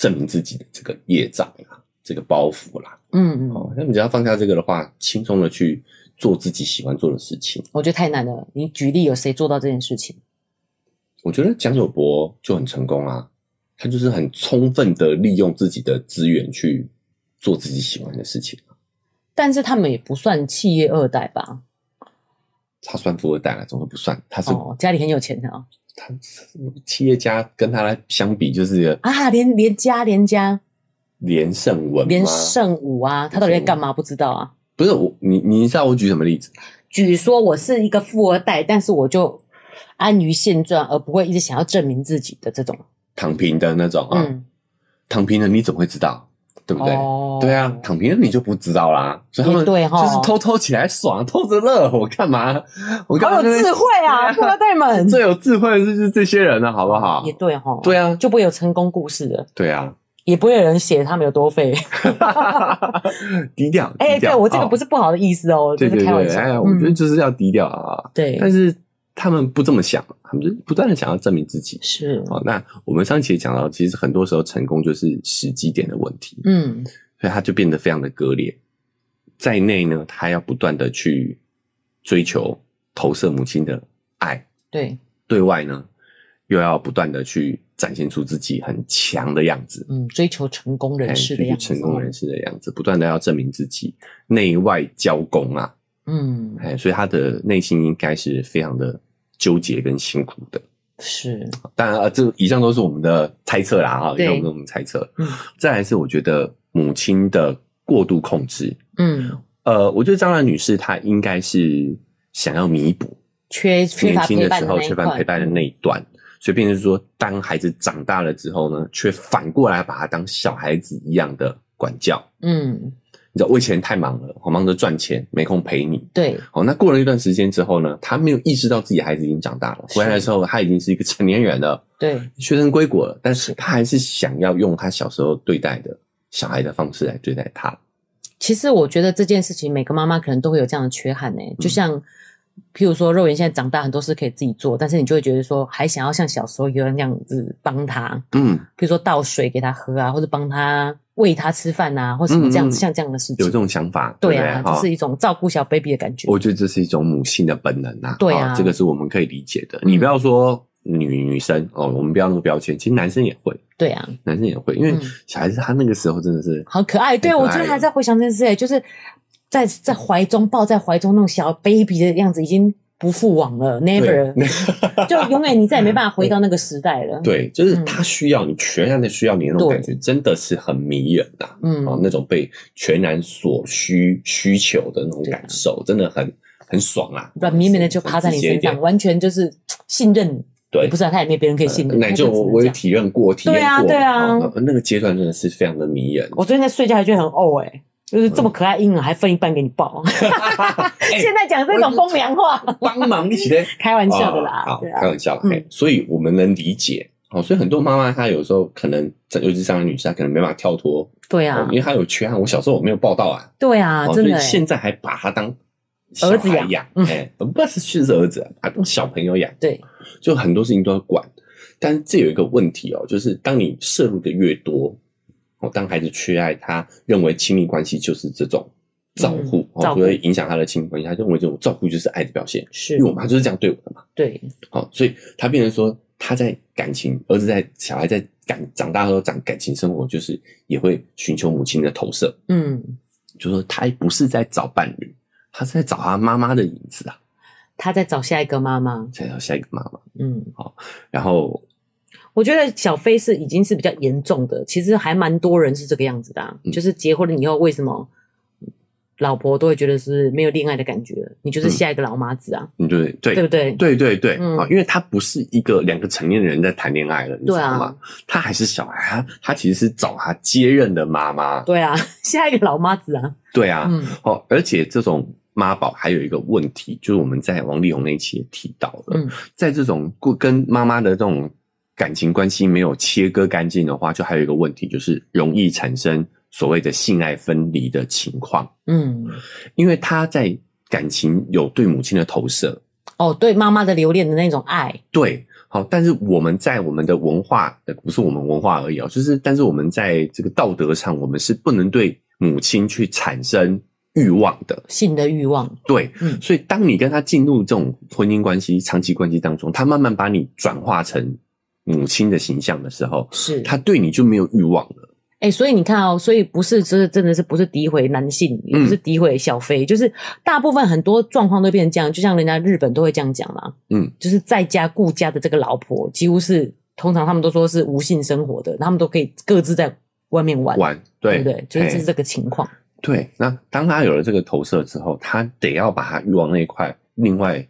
证明自己的这个业障啊，这个包袱啦，嗯嗯，哦，那你只要放下这个的话，轻松的去做自己喜欢做的事情。我觉得太难了。你举例有谁做到这件事情？我觉得蒋友柏就很成功啊，他就是很充分的利用自己的资源去做自己喜欢的事情。但是他们也不算企业二代吧？他算富二代了，怎么不算？他是、哦、家里很有钱的啊。他企业家跟他来相比，就是啊，连连家连家连胜文连胜武啊，他到底在干嘛？不知道啊。不是我，你你知道我举什么例子？举说我是一个富二代，但是我就安于现状，而不会一直想要证明自己的这种躺平的那种啊。嗯、躺平的你怎么会知道？对不对？哦、对啊，躺平的你就不知道啦。所以他们就是偷偷起来爽，偷着乐。我干嘛？我干嘛？好有智慧啊，富二代们最有智慧的就是这些人了，好不好？也对哈。对啊，就不会有成功故事的。对啊。也不会有人写他们有多废，低调。哎，对我这个不是不好的意思哦，就是开玩笑。哎，我觉得就是要低调啊。对，但是他们不这么想，他们就不断的想要证明自己。是哦，那我们上期也讲到，其实很多时候成功就是时机点的问题。嗯，所以他就变得非常的割裂。在内呢，他要不断的去追求投射母亲的爱。对，对外呢，又要不断的去。展现出自己很强的样子，嗯，追求成功人士的样子，成功人士的样子，不断的要证明自己，内外交攻啊，嗯，哎，所以他的内心应该是非常的纠结跟辛苦的，是，当然啊，这以上都是我们的猜测啦，哈，以上都是我们猜测，嗯，再来是我觉得母亲的过度控制，嗯，呃，我觉得张兰女士她应该是想要弥补缺缺乏年轻的时候缺乏陪伴的那一段。所以变成是说，当孩子长大了之后呢，却反过来把他当小孩子一样的管教。嗯，你知道我以前太忙了，我忙着赚钱，没空陪你。对，好，那过了一段时间之后呢，他没有意识到自己孩子已经长大了，回来的时候他已经是一个成年人了，对，学生归国了，但是他还是想要用他小时候对待的小孩的方式来对待他。其实我觉得这件事情，每个妈妈可能都会有这样的缺憾呢，就像。譬如说，肉圆现在长大，很多事可以自己做，但是你就会觉得说，还想要像小时候一样那样子帮他，嗯，譬如说倒水给他喝啊，或者帮他喂他吃饭啊，或什么这样子，嗯、像这样的事情，有这种想法，对啊，就是一种照顾小 baby 的感觉。我觉得这是一种母性的本能呐，对啊，这个是我们可以理解的。你不要说女女生哦，我们不要那个标签，其实男生也会，对啊，男生也会，因为小孩子他那个时候真的是好可爱。对，我今天还在回想这件事，就是在在怀中抱在怀中那种小 baby 的样子，已经。不复往了，never，就永远你再也没办法回到那个时代了。对，就是他需要你，全然的需要你那种感觉，真的是很迷人呐。嗯，啊，那种被全然所需需求的那种感受，真的很很爽啊！软绵绵的就趴在你身上，完全就是信任你。对，不是啊，他也没别人可以信任。那就我也体验过，体验过，对啊，对啊，那个阶段真的是非常的迷人。我昨天在睡觉还觉得很呕哎。就是这么可爱婴儿，还分一半给你抱。现在讲这种风凉话，帮忙一起的，开玩笑的啦。好，开玩笑。嘿，所以我们能理解。哦，所以很多妈妈她有时候可能，尤其是这样的女生，她可能没办法跳脱。对啊，因为她有缺憾。我小时候我没有抱到啊。对啊，真的。所以现在还把她当儿子养，哎，不是是儿子，把小朋友养。对，就很多事情都要管。但是这有一个问题哦，就是当你摄入的越多。哦，当孩子缺爱，他认为亲密关系就是这种照顾，哦，所以影响他的亲密关系。他认为这种照顾就是爱的表现，是因为我妈就是这样对我的嘛。对，好，所以他变成说，他在感情，儿子在小孩在感长大后长感情生活，就是也会寻求母亲的投射。嗯，就说他不是在找伴侣，他是在找他妈妈的影子啊。他在找下一个妈妈，在找下一个妈妈。嗯，好，然后。我觉得小飞是已经是比较严重的，其实还蛮多人是这个样子的，啊，嗯、就是结婚了以后，为什么老婆都会觉得是没有恋爱的感觉？你就是下一个老妈子啊？嗯，对对对不对？对对对，嗯，因为他不是一个两个成年人在谈恋爱了，你知道吗？啊、他还是小孩，他他其实是找他接任的妈妈。对啊，下一个老妈子啊。对啊，嗯，哦，而且这种妈宝还有一个问题，就是我们在王力宏那一期也提到了，嗯，在这种跟妈妈的这种。感情关系没有切割干净的话，就还有一个问题，就是容易产生所谓的性爱分离的情况。嗯，因为他在感情有对母亲的投射，哦，对妈妈的留恋的那种爱。对，好，但是我们在我们的文化，不是我们文化而已哦，就是，但是我们在这个道德上，我们是不能对母亲去产生欲望的，性的欲望。对，嗯，所以当你跟他进入这种婚姻关系、长期关系当中，他慢慢把你转化成。母亲的形象的时候，是他对你就没有欲望了。哎、欸，所以你看哦，所以不是，这真的是不是诋毁男性，也不是诋毁小飞，嗯、就是大部分很多状况都变成这样，就像人家日本都会这样讲嘛。嗯，就是在家顾家的这个老婆，几乎是通常他们都说是无性生活的，他们都可以各自在外面玩玩，对不对？对？就是这是这个情况。对，那当他有了这个投射之后，他得要把他欲望那一块另外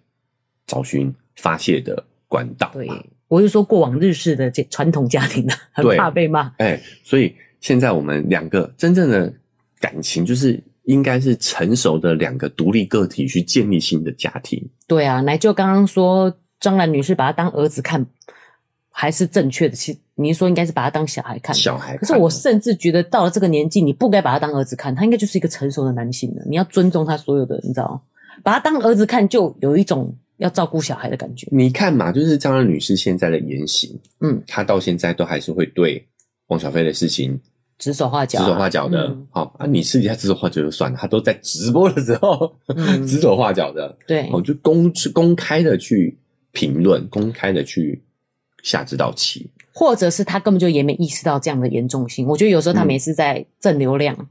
找寻发泄的管道。对，我是说过往日式的这传统家庭啊，很怕被骂。哎、欸，所以现在我们两个真正的感情，就是应该是成熟的两个独立个体去建立新的家庭。对啊，来就刚刚说张兰女士把他当儿子看。还是正确的，其实你说应该是把他当小孩看。小孩看，可是我甚至觉得到了这个年纪，你不该把他当儿子看，他应该就是一个成熟的男性了。你要尊重他所有的，你知道，把他当儿子看，就有一种要照顾小孩的感觉。你看嘛，就是张兰女士现在的言行，嗯，她到现在都还是会对王小菲的事情指手画脚、指手画脚的。好、嗯、啊，你私底下指手画脚就算了，她都在直播的时候、嗯、指手画脚的。对，哦，就公公开的去评论，公开的去。下指导棋，或者是他根本就也没意识到这样的严重性。我觉得有时候他每次在挣流量、嗯、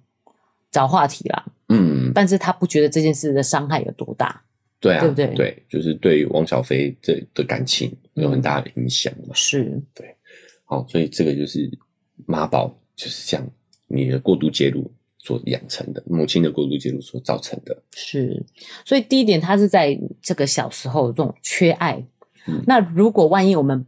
找话题啦，嗯，但是他不觉得这件事的伤害有多大，对啊，对不对？对，就是对汪小菲这的感情有很大的影响嘛。是、嗯，对，好，所以这个就是妈宝，就是像你的过度介入所养成的，母亲的过度介入所造成的。是，所以第一点，他是在这个小时候这种缺爱。嗯、那如果万一我们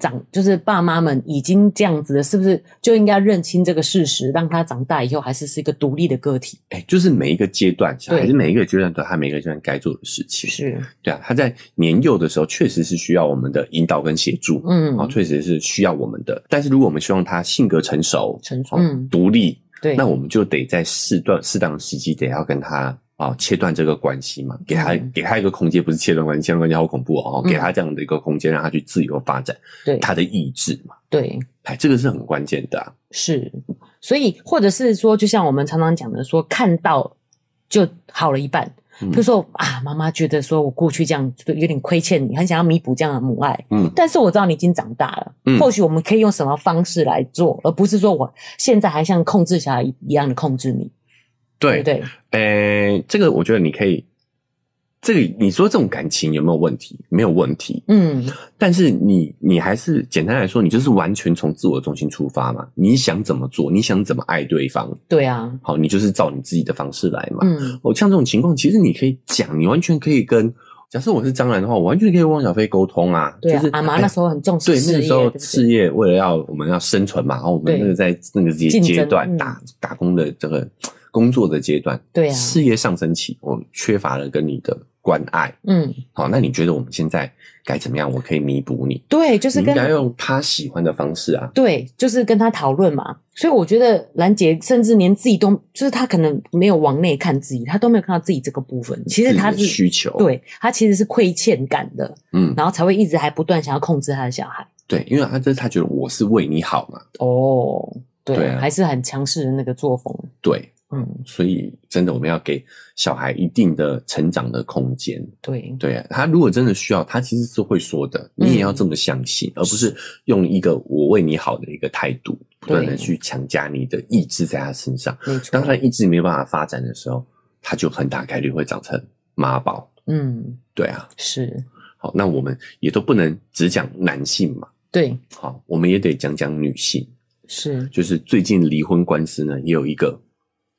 长就是爸妈们已经这样子了，是不是就应该认清这个事实，让他长大以后还是是一个独立的个体？哎、欸，就是每一个阶段，孩子每一个阶段都他每一个阶段该做的事情。是，对啊，他在年幼的时候确实是需要我们的引导跟协助，嗯，啊，确实是需要我们的。但是如果我们希望他性格成熟、成熟、嗯，独立，对，那我们就得在适当适当的时机得要跟他。啊，切断这个关系嘛，给他、嗯、给他一个空间，不是切断关系，切断关系好恐怖哦。嗯、给他这样的一个空间，让他去自由发展，对他的意志嘛。对，哎，这个是很关键的、啊。是，所以或者是说，就像我们常常讲的说，说看到就好了一半。嗯、就说啊，妈妈觉得说我过去这样有点亏欠你，很想要弥补这样的母爱。嗯，但是我知道你已经长大了，嗯，或许我们可以用什么方式来做，而不是说我现在还像控制小孩一样的控制你。对对，诶、欸，这个我觉得你可以，这个你说这种感情有没有问题？没有问题，嗯，但是你你还是简单来说，你就是完全从自我中心出发嘛，你想怎么做，你想怎么爱对方，对啊，好，你就是照你自己的方式来嘛，嗯，哦，像这种情况，其实你可以讲，你完全可以跟，假设我是张兰的话，我完全可以跟汪小菲沟通啊，对啊，就是阿妈那时候很重视事业，对，那时候事业为了要我们要生存嘛，然后我们那个在那个阶阶段打打工的这个。工作的阶段，对啊，事业上升期，我缺乏了跟你的关爱，嗯，好，那你觉得我们现在该怎么样？我可以弥补你？对，就是跟应该用他喜欢的方式啊，对，就是跟他讨论嘛。所以我觉得兰姐甚至连自己都，就是他可能没有往内看自己，他都没有看到自己这个部分。其实他是需求，对，他其实是亏欠感的，嗯，然后才会一直还不断想要控制他的小孩。对，因为他这是他觉得我是为你好嘛。哦，对，对啊，还是很强势的那个作风。对。嗯，所以真的，我们要给小孩一定的成长的空间。对对啊，他如果真的需要，他其实是会说的。你也要这么相信，嗯、而不是用一个我为你好的一个态度，不断的去强加你的意志在他身上。当他意志没有办法发展的时候，他就很大概率会长成妈宝。嗯，对啊，是。好，那我们也都不能只讲男性嘛。对，好，我们也得讲讲女性。是，就是最近离婚官司呢，也有一个。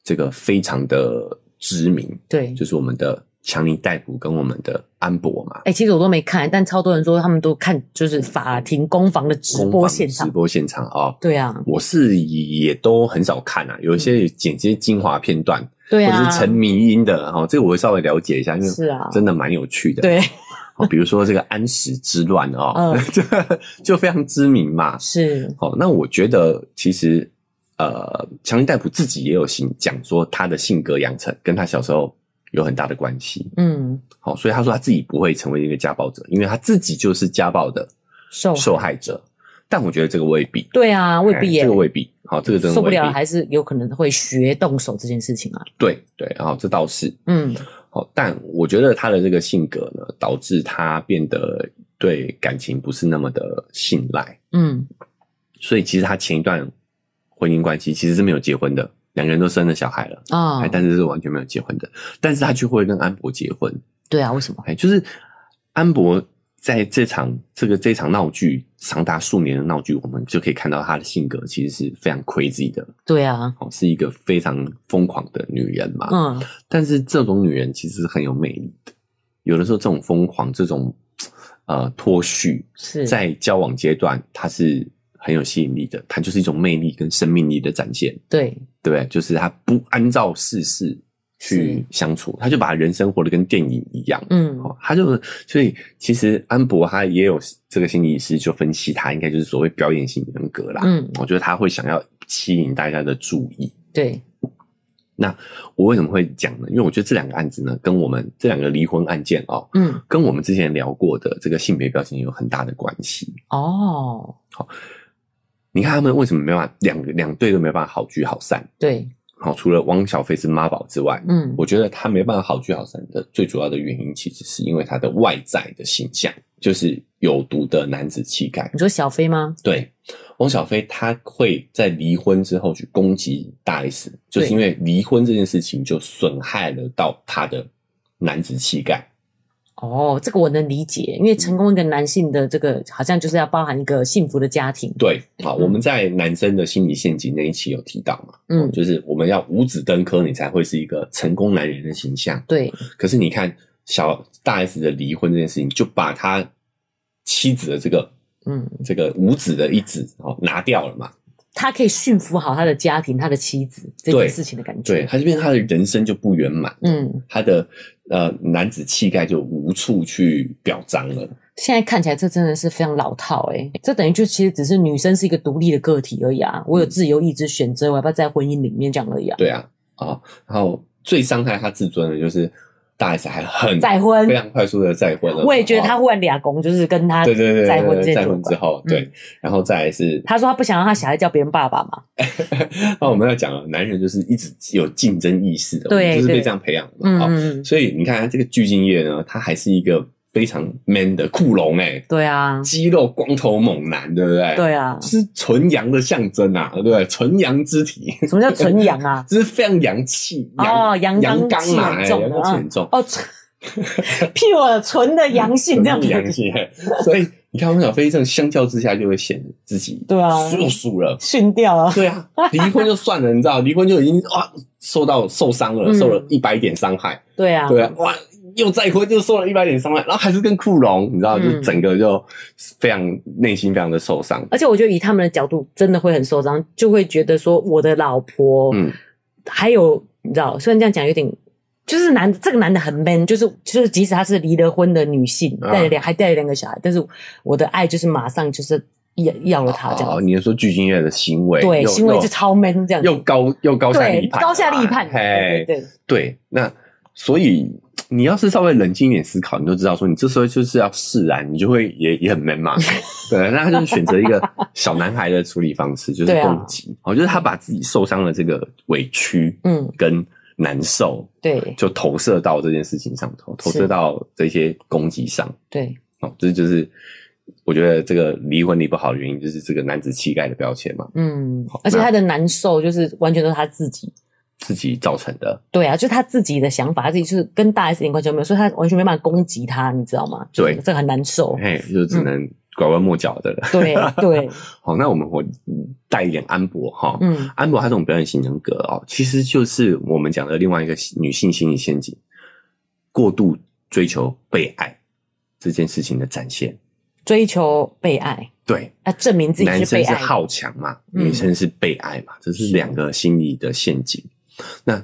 这个非常的知名，对，就是我们的强尼戴普跟我们的安博嘛。哎、欸，其实我都没看，但超多人说他们都看，就是法庭攻防的直播现场。直播现场啊、哦，对啊，我是也都很少看啊，有一些剪接精华片段，对啊，或者是成迷音的哈，这个我会稍微了解一下，因为是啊，真的蛮有趣的。对，比如说这个安史之乱啊，这、嗯、就非常知名嘛。是，好，那我觉得其实。呃，强尼戴普自己也有信讲说，他的性格养成跟他小时候有很大的关系。嗯，好，所以他说他自己不会成为一个家暴者，因为他自己就是家暴的受受害者。但我觉得这个未必。对啊，未必耶，这个未必。好，这个真的受不了，还是有可能会学动手这件事情啊。对对，然后这倒是。嗯，好，但我觉得他的这个性格呢，导致他变得对感情不是那么的信赖。嗯，所以其实他前一段。婚姻关系其实是没有结婚的，两个人都生了小孩了啊，但是是完全没有结婚的。但是他却会跟安博结婚，对啊，为什么？哎，就是安博在这场这个这场闹剧长达数年的闹剧，我们就可以看到他的性格其实是非常 crazy 的，对啊，哦，是一个非常疯狂的女人嘛。嗯，但是这种女人其实是很有魅力的，有的时候这种疯狂这种。呃脱序，是在交往阶段她是很有吸引力的，它就是一种魅力跟生命力的展现。对对，就是他不按照世事去相处，他就把人生活得跟电影一样。嗯，他就所以其实安博他也有这个心理师就分析他应该就是所谓表演型人格啦。嗯，我觉得他会想要吸引大家的注意。对。那我为什么会讲呢？因为我觉得这两个案子呢，跟我们这两个离婚案件哦，嗯，跟我们之前聊过的这个性别标签有很大的关系哦。好，你看他们为什么没办法两个两队都没办法好聚好散？对，好，除了汪小菲是妈宝之外，嗯，我觉得他没办法好聚好散的最主要的原因，其实是因为他的外在的形象就是有毒的男子气概。你说小飞吗？对。汪小菲他会在离婚之后去攻击大 S，就是因为离婚这件事情就损害了到他的男子气概。哦，这个我能理解，因为成功一个男性的这个好像就是要包含一个幸福的家庭。对，好，我们在男生的心理陷阱那一期有提到嘛，嗯，就是我们要五子登科，你才会是一个成功男人的形象。对，可是你看小大 S 的离婚这件事情，就把他妻子的这个。嗯，这个五子的一子哦拿掉了嘛，他可以驯服好他的家庭，他的妻子这件事情的感觉，对，他这边他的人生就不圆满，嗯，他的呃男子气概就无处去表彰了。现在看起来这真的是非常老套诶、欸、这等于就其实只是女生是一个独立的个体而已啊，我有自由意志选择我要不要在婚姻里面这样而已啊。对啊，啊、哦，然后最伤害他自尊的就是。大 S 还很再婚，非常快速的再婚了。我也觉得他忽然俩公就是跟他对对对再婚再婚之后，对，然后再来是他说他不想让他小孩叫别人爸爸嘛。那我们要讲了，男人就是一直有竞争意识的，对，就是被这样培养的嘛。嗯，所以你看这个巨精液呢，他还是一个。非常 man 的酷龙哎，对啊，肌肉光头猛男，对不对？对啊，这是纯阳的象征啊，对不对？纯阳之体，什么叫纯阳啊？就是非常阳气哦，阳阳刚嘛，阳气很重哦，pure 纯的阳性这样子，阳性。所以你看汪小菲这样相较之下就会显得自己对啊，又输了，逊掉了。对啊，离婚就算了，你知道，离婚就已经啊受到受伤了，受了一百点伤害。对啊，对啊，哇。又再婚，就受了一百点伤害，然后还是跟库龙，你知道，就整个就非常内心非常的受伤。而且我觉得以他们的角度，真的会很受伤，就会觉得说我的老婆，嗯，还有你知道，虽然这样讲有点，就是男这个男的很 man，就是就是即使他是离了婚的女性，带了两还带了两个小孩，但是我的爱就是马上就是要要了他这样。你说具俊曄的行为，对，行为是超 man 这样，又高又高下立判，高下立判，嘿，对对，那所以。你要是稍微冷静一点思考，你就知道说，你这时候就是要释然，你就会也也很 man 嘛。对，那他就是选择一个小男孩的处理方式，就是攻击。我觉得他把自己受伤的这个委屈，嗯，跟难受，对，就投射到这件事情上头，投射到这些攻击上。对，哦，这就是我觉得这个离婚离不好的原因，就是这个男子气概的标签嘛。嗯，而且他的难受就是完全都是他自己。自己造成的，对啊，就他自己的想法，他自己就是跟大 S 一点关系都没有，所以他完全没办法攻击他，你知道吗？对，这个很难受，嘿，就只能拐弯抹角的了。对对，好，那我们会带一点安博哈，嗯，安博他这种表演型人格哦，其实就是我们讲的另外一个女性心理陷阱，过度追求被爱这件事情的展现，追求被爱，对，要证明自己是被爱，男生是好强嘛，女生是被爱嘛，这是两个心理的陷阱。那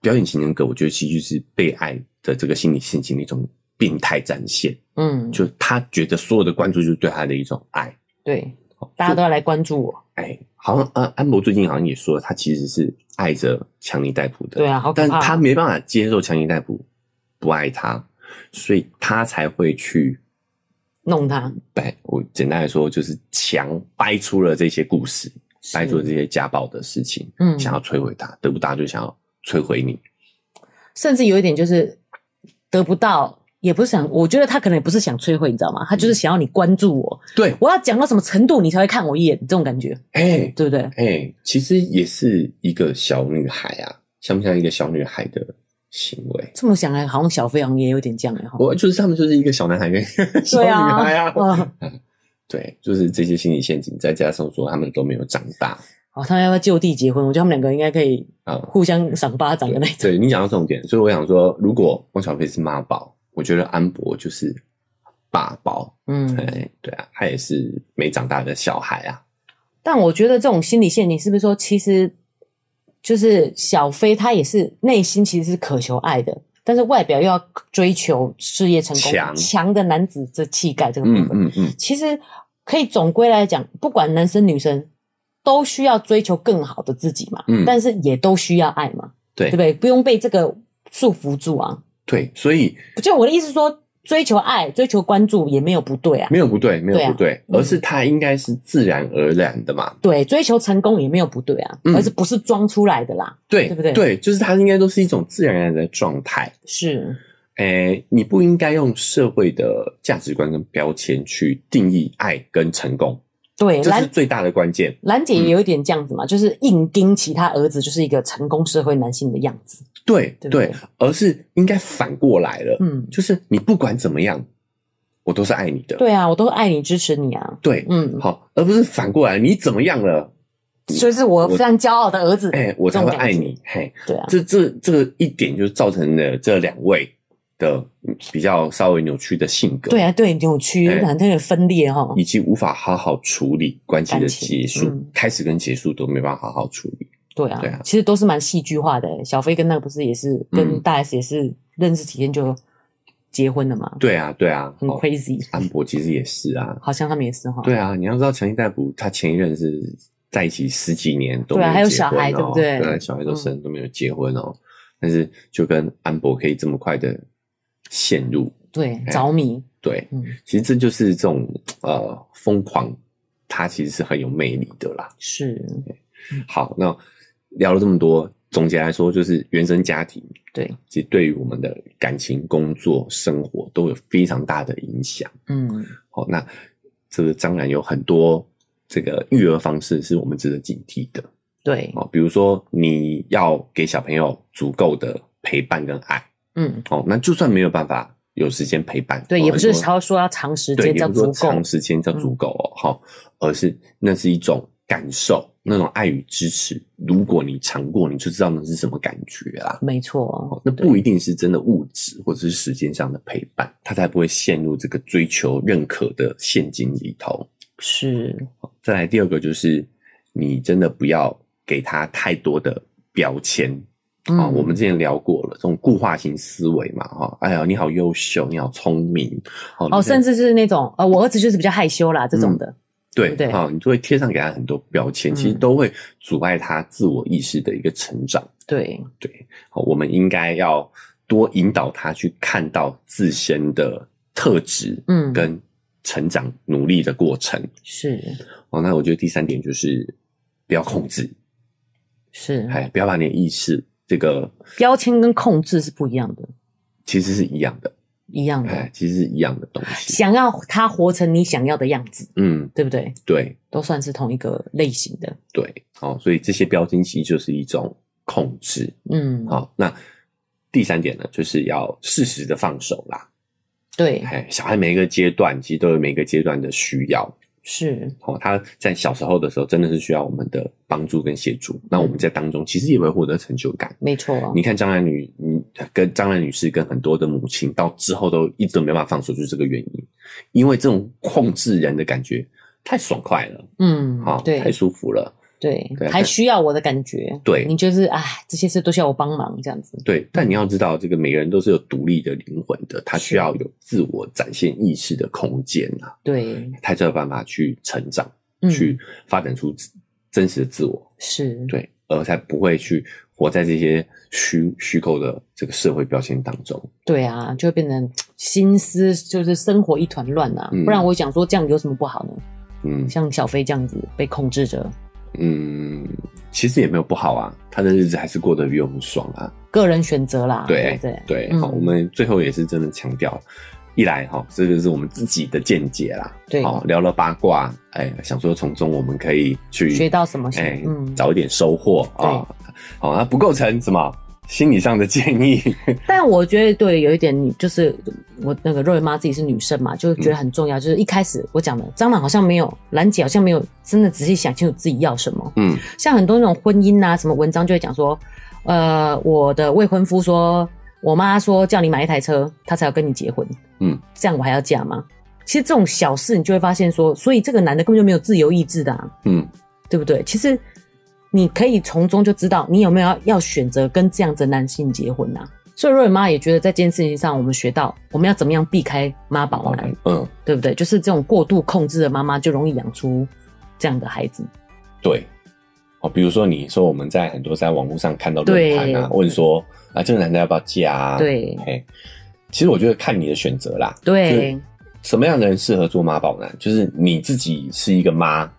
表演型人格，我觉得其实就是被爱的这个心理陷阱的一种病态展现。嗯，就他觉得所有的关注就是对他的一种爱。对，大家都要来关注我。哎，好像安安博最近好像也说了，他其实是爱着强尼戴普的。对啊，好但他没办法接受强尼戴普不爱他，所以他才会去弄他。对，我简单来说，就是强掰出了这些故事。来做这些家暴的事情，嗯，想要摧毁他，得不？到就想要摧毁你，甚至有一点就是得不到，也不是想，我觉得他可能也不是想摧毁，你知道吗？他就是想要你关注我，对，我要讲到什么程度，你才会看我一眼，这种感觉，哎、欸，对不对？哎、欸，其实也是一个小女孩啊，像不像一个小女孩的行为？这么想来，好像小飞扬也有点这样哎，我就是他们就是一个小男孩跟 小女孩啊。对，就是这些心理陷阱，再加上说他们都没有长大。哦，他们要不要就地结婚？我觉得他们两个应该可以啊，互相赏巴掌的那种。对，对你讲到重点，所以我想说，如果汪小菲是妈宝，我觉得安博就是爸宝，嗯，对啊，他也是没长大的小孩啊。但我觉得这种心理陷阱是不是说，其实就是小飞他也是内心其实是渴求爱的，但是外表又要追求事业成功，强强的男子这气概这个部分，嗯嗯，嗯，其实可以总归来讲，不管男生女生都需要追求更好的自己嘛，嗯，但是也都需要爱嘛，对，对不对？不用被这个束缚住啊。对，所以就我的意思说。追求爱、追求关注也没有不对啊，没有不对，没有不对，对啊、而是它应该是自然而然的嘛。对，追求成功也没有不对啊，嗯、而是不是装出来的啦？对，对不对？对，就是它应该都是一种自然而然的状态。是，诶，你不应该用社会的价值观跟标签去定义爱跟成功。对，这是最大的关键。兰姐也有一点这样子嘛，嗯、就是硬盯其他儿子就是一个成功社会男性的样子。对对，对，而是应该反过来了。嗯，就是你不管怎么样。我都是爱你的，对啊，我都爱你，支持你啊。对，嗯，好，而不是反过来，你怎么样了？所以是我非常骄傲的儿子，哎、欸，我才会爱你。嘿，对啊，这这这个一点就造成了这两位的比较稍微扭曲的性格。对啊，对，扭曲，很有点分裂哈，以及无法好好处理关系的结束，嗯、开始跟结束都没办法好好处理。对啊，对啊，其实都是蛮戏剧化的。小飞跟那个不是也是跟大 S 也是认识几天就。结婚了嘛？对啊，对啊，很 crazy。安博其实也是啊，好像他们也是哈。对啊，你要知道强尼戴普他前一任是在一起十几年都对，还有小孩，对不对？对，小孩都生都没有结婚哦。但是就跟安博可以这么快的陷入，对，着迷，对，嗯，其实这就是这种呃疯狂，它其实是很有魅力的啦。是，好，那聊了这么多。总结来说，就是原生家庭对，其实对于我们的感情、工作、生活都有非常大的影响。嗯，好，那这个当然有很多这个育儿方式是我们值得警惕的。对，哦，比如说你要给小朋友足够的陪伴跟爱。嗯，哦，那就算没有办法有时间陪伴，对，也不是说说要长时间叫足够，长时间叫足够哦，好，而是那是一种感受。那种爱与支持，如果你尝过，你就知道那是什么感觉啦。没错，那不一定是真的物质或者是时间上的陪伴，他才不会陷入这个追求认可的陷阱里头。是。再来第二个就是，你真的不要给他太多的标签啊。嗯、我们之前聊过了，这种固化型思维嘛，哈，哎呀，你好优秀，你好聪明，哦，甚至是那种呃，我儿子就是比较害羞啦，这种的。嗯对，对，哦，你就会贴上给他很多标签，嗯、其实都会阻碍他自我意识的一个成长。对，对，好，我们应该要多引导他去看到自身的特质，嗯，跟成长努力的过程。是，哦，那我觉得第三点就是不要控制，是，哎，不要把你的意识这个标签跟控制是不一样的，其实是一样的。一样的，其实是一样的东西。想要他活成你想要的样子，嗯，对不对？对，都算是同一个类型的。对，好，所以这些标签其实就是一种控制。嗯，好，那第三点呢，就是要适时的放手啦。对，哎，小孩每一个阶段其实都有每一个阶段的需要。是哦，他在小时候的时候真的是需要我们的帮助跟协助。那我们在当中其实也会获得成就感。没错，你看张兰女，嗯，跟张兰女士跟很多的母亲到之后都一直都没办法放手，就是这个原因。因为这种控制人的感觉太爽快了，嗯，好，对，太舒服了。对，还需要我的感觉。对，你就是啊，这些事都需要我帮忙这样子。对，但你要知道，这个每个人都是有独立的灵魂的，他需要有自我展现意识的空间啊。对，他才有办法去成长，去发展出真实的自我。是，对，而才不会去活在这些虚虚构的这个社会标签当中。对啊，就会变成心思就是生活一团乱啊。不然我想说，这样有什么不好呢？嗯，像小飞这样子被控制着。嗯，其实也没有不好啊，他的日子还是过得比我们爽啊。个人选择啦，对对对，好，我们最后也是真的强调，一来哈，这个是我们自己的见解啦，对，好，聊了八卦，哎，想说从中我们可以去学到什么，哎，找一点收获啊，好，那不构成什么。心理上的建议，但我觉得对，有一点就是我那个肉圆妈自己是女生嘛，就觉得很重要。嗯、就是一开始我讲的，张兰好像没有，兰姐好像没有真的仔细想清楚自己要什么。嗯，像很多那种婚姻啊，什么文章就会讲说，呃，我的未婚夫说，我妈说叫你买一台车，他才要跟你结婚。嗯，这样我还要嫁吗？其实这种小事，你就会发现说，所以这个男的根本就没有自由意志的，啊，嗯，对不对？其实你可以从中就知道你有没有要要选择跟这样子的男性结婚啊。所以瑞妈也觉得在这件事情上，我们学到我们要怎么样避开妈宝男，嗯，对不对？就是这种过度控制的妈妈就容易养出这样的孩子。对，哦，比如说你说我们在很多在网络上看到论坛啊，问说啊，这个男的要不要嫁啊？对，其实我觉得看你的选择啦。对，什么样的人适合做妈宝男？就是你自己是一个妈。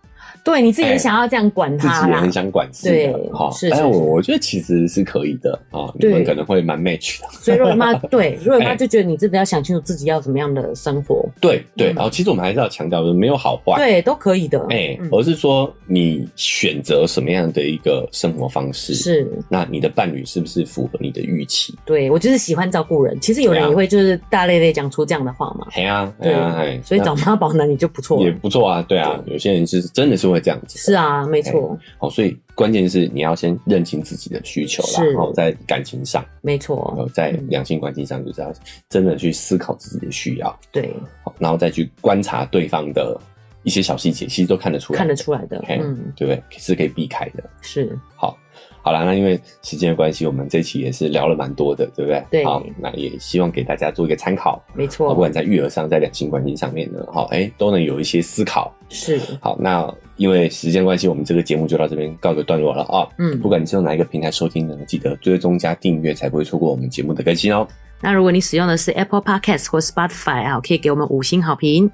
对，你自己也想要这样管他，自己也很想管事的哈。哎，我我觉得其实是可以的啊，你们可能会蛮 match 的。所以瑞妈 对瑞妈就觉得你真的要想清楚自己要怎么样的生活。对对，然后其实我们还是要强调，没有好坏，对，都可以的。哎，而是说你选择什么样的一个生活方式，是那你的伴侣是不是符合你的预期？对，我就是喜欢照顾人。其实有人也会就是大咧咧讲出这样的话嘛。对啊，对啊，所以找妈宝男你就不错，也不错啊。对啊，有些人是真的是。会这样子是啊，没错。好，所以关键是你要先认清自己的需求啦，然后在感情上，没错，在两性关系上就是要真的去思考自己的需要，对，然后再去观察对方的一些小细节，其实都看得出来，看得出来的，嗯，对不对？是可以避开的，是好。好啦，那因为时间的关系，我们这期也是聊了蛮多的，对不对？对。好，那也希望给大家做一个参考。没错。不管在育儿上，在两性关系上面呢，好，哎、欸，都能有一些思考。是。好，那因为时间关系，我们这个节目就到这边告个段落了啊。嗯。不管你是用哪一个平台收听呢，记得追踪加订阅，才不会错过我们节目的更新哦。那如果你使用的是 Apple Podcast 或 Spotify 啊，可以给我们五星好评。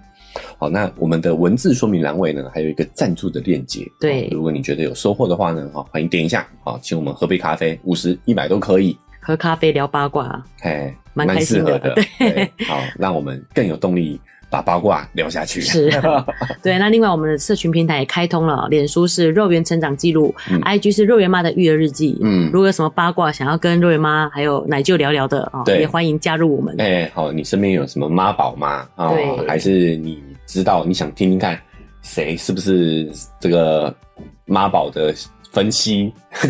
好，那我们的文字说明栏位呢，还有一个赞助的链接。对，如果你觉得有收获的话呢，好，欢迎点一下，好，请我们喝杯咖啡，五十、一百都可以。喝咖啡聊八卦，哎，蛮适合的。对，对，好，让我们更有动力把八卦聊下去。是，对。那另外，我们的社群平台也开通了，脸书是肉圆成长记录，嗯，IG 是肉圆妈的育儿日记。嗯，如果有什么八卦想要跟肉圆妈还有奶舅聊聊的啊，对，也欢迎加入我们。哎，好，你身边有什么妈宝吗？啊，还是你？知道你想听听看，谁是不是这个妈宝的分析？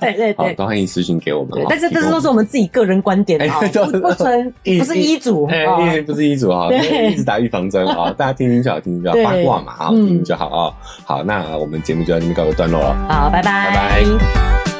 对对对，都欢迎私信给我们。但是这都是我们自己个人观点啊，不不存，不是医嘱，哎，不是医嘱啊，一直打预防针啊，大家听听就好，听听就好，八卦嘛啊，听听就好啊。好，那我们节目就到这边告个段落了。好，拜拜，拜拜。